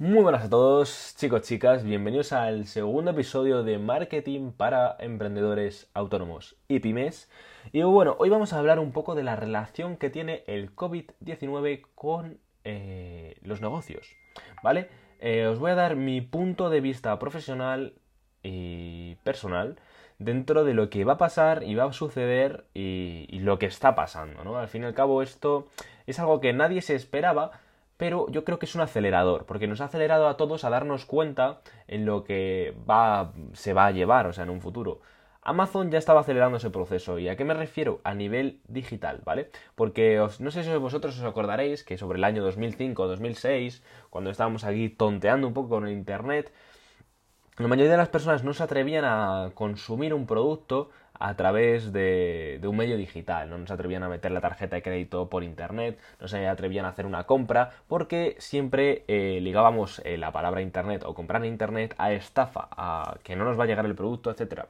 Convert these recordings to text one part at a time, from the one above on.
Muy buenas a todos, chicos, chicas, bienvenidos al segundo episodio de Marketing para Emprendedores Autónomos y Pymes. Y bueno, hoy vamos a hablar un poco de la relación que tiene el COVID-19 con eh, los negocios, ¿vale? Eh, os voy a dar mi punto de vista profesional y personal dentro de lo que va a pasar y va a suceder y, y lo que está pasando, ¿no? Al fin y al cabo esto es algo que nadie se esperaba, pero yo creo que es un acelerador, porque nos ha acelerado a todos a darnos cuenta en lo que va, se va a llevar, o sea, en un futuro. Amazon ya estaba acelerando ese proceso. ¿Y a qué me refiero? A nivel digital, ¿vale? Porque no sé si vosotros os acordaréis que sobre el año 2005 2006, cuando estábamos aquí tonteando un poco con el Internet, la mayoría de las personas no se atrevían a consumir un producto a través de, un medio digital, no se atrevían a meter la tarjeta de crédito por internet, no se atrevían a hacer una compra, porque siempre eh, ligábamos eh, la palabra internet o comprar en internet a estafa, a que no nos va a llegar el producto, etc.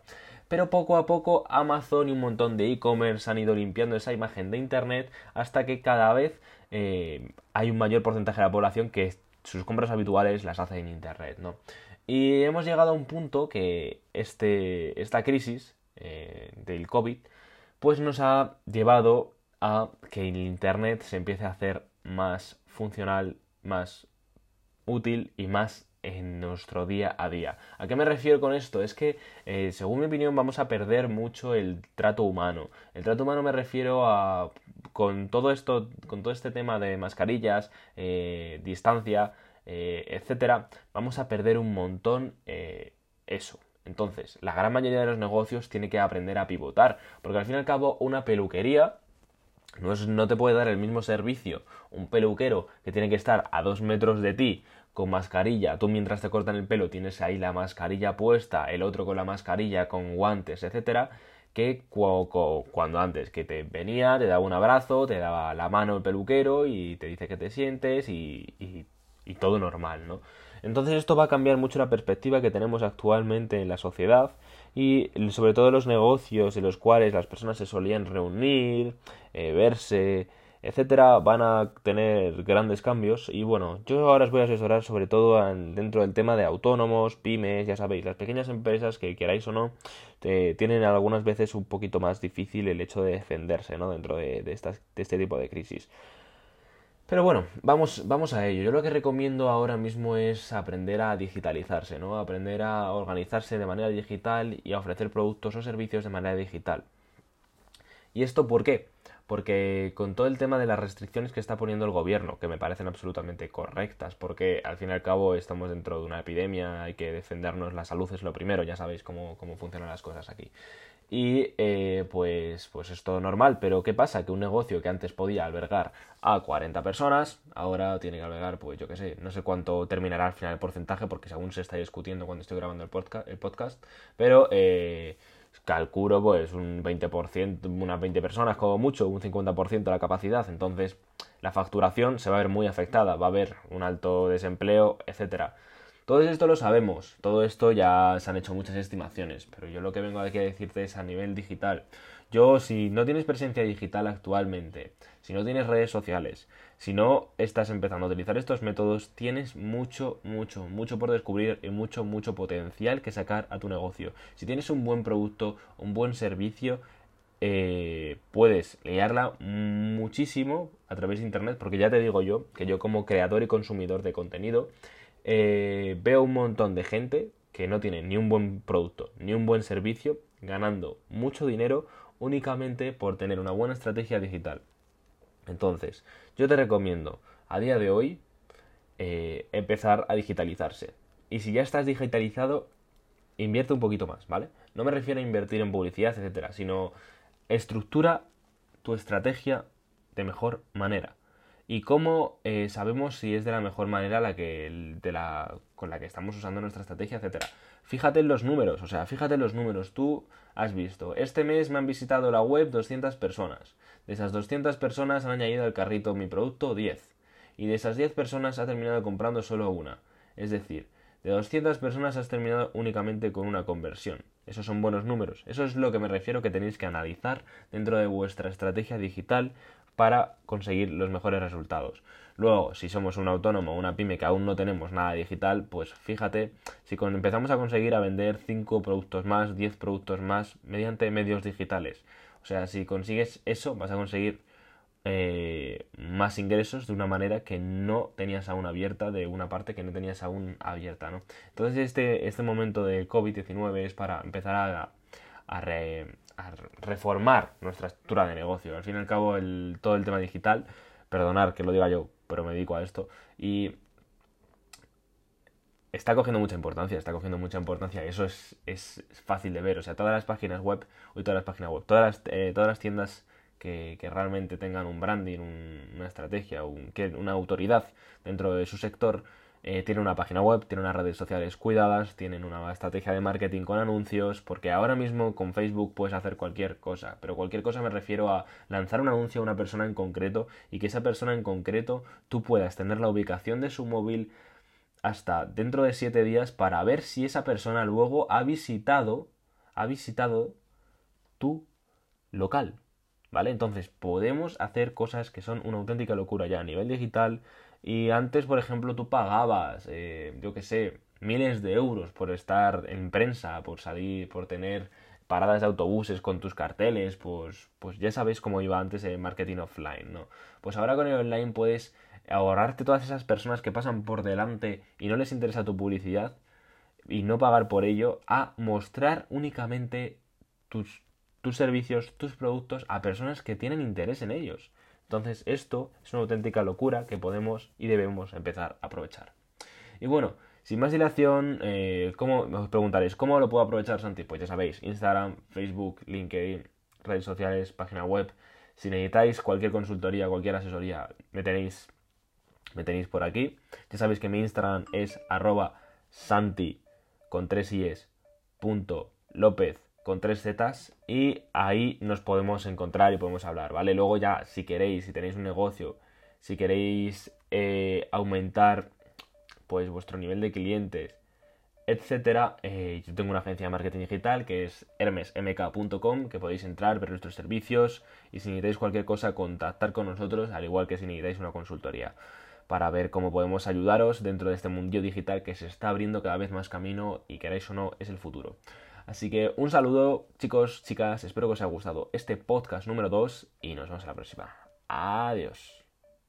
Pero poco a poco Amazon y un montón de e-commerce han ido limpiando esa imagen de internet hasta que cada vez eh, hay un mayor porcentaje de la población que sus compras habituales las hace en internet, ¿no? Y hemos llegado a un punto que este, esta crisis eh, del COVID, pues nos ha llevado a que el Internet se empiece a hacer más funcional, más útil y más en nuestro día a día. ¿A qué me refiero con esto? Es que, eh, según mi opinión, vamos a perder mucho el trato humano. El trato humano me refiero a con todo esto, con todo este tema de mascarillas, eh, distancia, etcétera, vamos a perder un montón eso, entonces, la gran mayoría de los negocios tiene que aprender a pivotar, porque al fin y al cabo una peluquería no, no te puede dar el mismo servicio un peluquero que tiene que estar a dos metros de ti con mascarilla, tú mientras te cortan el pelo tienes ahí la mascarilla puesta, el otro con la mascarilla, con guantes, etcétera, que cuando antes que te venía, te daba un abrazo, te daba la mano el peluquero y te dice que te sientes y, y, todo normal, ¿no? Entonces esto va a cambiar mucho la perspectiva que tenemos actualmente en la sociedad y sobre todo los negocios en los cuales las personas se solían reunir, eh, verse, etcétera, van a tener grandes cambios y bueno, yo ahora os voy a asesorar sobre todo dentro del tema de autónomos, pymes, ya sabéis, las pequeñas empresas que queráis o no, tienen algunas veces un poquito más difícil el hecho de defenderse, ¿no? Dentro de, este tipo de crisis. Pero bueno, vamos, vamos a ello. Yo lo que recomiendo ahora mismo es aprender a digitalizarse, ¿no? Aprender a organizarse de manera digital y a ofrecer productos o servicios de manera digital. ¿Y esto por qué? Porque con todo el tema de las restricciones que está poniendo el gobierno, que me parecen absolutamente correctas, porque al fin y al cabo estamos dentro de una epidemia, hay que defendernos, la salud es lo primero, ya sabéis cómo, cómo funcionan las cosas aquí. Y eh, pues, pues es todo normal, pero ¿qué pasa? Que un negocio que antes podía albergar a 40 personas, ahora tiene que albergar, pues yo qué sé, no sé cuánto terminará al final el porcentaje, porque según se está discutiendo cuando estoy grabando el podcast, el podcast pero eh, calculo pues un 20%, unas 20 personas como mucho, un 50% de la capacidad, entonces la facturación se va a ver muy afectada, va a haber un alto desempleo, etcétera. Todo esto lo sabemos, todo esto ya se han hecho muchas estimaciones, pero yo lo que vengo aquí a decirte es a nivel digital. Yo, si no tienes presencia digital actualmente, si no tienes redes sociales, si no estás empezando a utilizar estos métodos, tienes mucho, mucho, mucho por descubrir y mucho, mucho potencial que sacar a tu negocio. Si tienes un buen producto, un buen servicio, eh, puedes liarla muchísimo a través de Internet, porque ya te digo yo, que yo como creador y consumidor de contenido, eh, veo un montón de gente que no tiene ni un buen producto ni un buen servicio ganando mucho dinero únicamente por tener una buena estrategia digital. Entonces, yo te recomiendo a día de hoy eh, empezar a digitalizarse. Y si ya estás digitalizado, invierte un poquito más, ¿vale? No me refiero a invertir en publicidad, etcétera, sino estructura tu estrategia de mejor manera y cómo eh, sabemos si es de la mejor manera la que, con la que estamos usando nuestra estrategia, etcétera. Fíjate en los números, o sea, fíjate en los números. Tú has visto, este mes me han visitado la web 200 personas. De esas 200 personas han añadido al carrito mi producto 10. Y de esas 10 personas ha terminado comprando solo una. Es decir, de 200 personas has terminado únicamente con una conversión. Esos son buenos números. Eso es lo que me refiero que tenéis que analizar dentro de vuestra estrategia digital para conseguir los mejores resultados. Luego, si somos un autónomo o una pyme que aún no tenemos nada digital, pues fíjate, si empezamos a conseguir a vender 5 productos más, 10 productos más mediante medios digitales. O sea, si consigues eso, vas a conseguir eh, más ingresos de una manera que no tenías aún abierta, de una parte que no tenías aún abierta, ¿no? Entonces este, este momento de COVID-19 es para empezar a, reformar nuestra estructura de negocio. Al fin y al cabo, el, todo el tema digital, perdonar que lo diga yo, pero me dedico a esto, y está cogiendo mucha importancia, está cogiendo mucha importancia eso es, es fácil de ver. O sea, todas las páginas web, hoy todas las páginas web, todas las, eh, todas las tiendas que, realmente tengan un branding, una estrategia, una autoridad dentro de su sector, eh, tienen una página web, tienen unas redes sociales cuidadas, tienen una estrategia de marketing con anuncios, porque ahora mismo con Facebook puedes hacer cualquier cosa, pero cualquier cosa me refiero a lanzar un anuncio a una persona en concreto y que esa persona en concreto tú puedas tener la ubicación de su móvil hasta dentro de 7 días para ver si esa persona luego ha visitado, ha visitado tu local. ¿Vale? Entonces podemos hacer cosas que son una auténtica locura ya a nivel digital. Y antes, por ejemplo, tú pagabas, eh, yo qué sé, miles de euros por estar en prensa, por salir, por tener paradas de autobuses con tus carteles, pues, pues ya sabéis cómo iba antes el marketing offline, ¿no? Pues ahora con el online puedes ahorrarte todas esas personas que pasan por delante y no les interesa tu publicidad y no pagar por ello a mostrar únicamente tus tus servicios, tus productos a personas que tienen interés en ellos. Entonces esto es una auténtica locura que podemos y debemos empezar a aprovechar. Y bueno, sin más dilación, eh, ¿cómo, os preguntaréis, ¿cómo lo puedo aprovechar Santi? Pues ya sabéis, Instagram, Facebook, LinkedIn, redes sociales, página web. Si necesitáis cualquier consultoría, cualquier asesoría, me tenéis, por aquí. Ya sabéis que mi Instagram es arroba santi con tres lópez con tres zetas y ahí nos podemos encontrar y podemos hablar, ¿vale? Luego ya, si queréis, si tenéis un negocio, si queréis eh, aumentar pues vuestro nivel de clientes, etcétera, eh, yo tengo una agencia de marketing digital que es hermesmk.com, que podéis entrar, ver nuestros servicios y si necesitáis cualquier cosa, contactar con nosotros, al igual que si necesitáis una consultoría para ver cómo podemos ayudaros dentro de este mundo digital que se está abriendo cada vez más camino y queráis o no es el futuro. Así que un saludo chicos, chicas, espero que os haya gustado este podcast número 2 y nos vemos en la próxima. Adiós.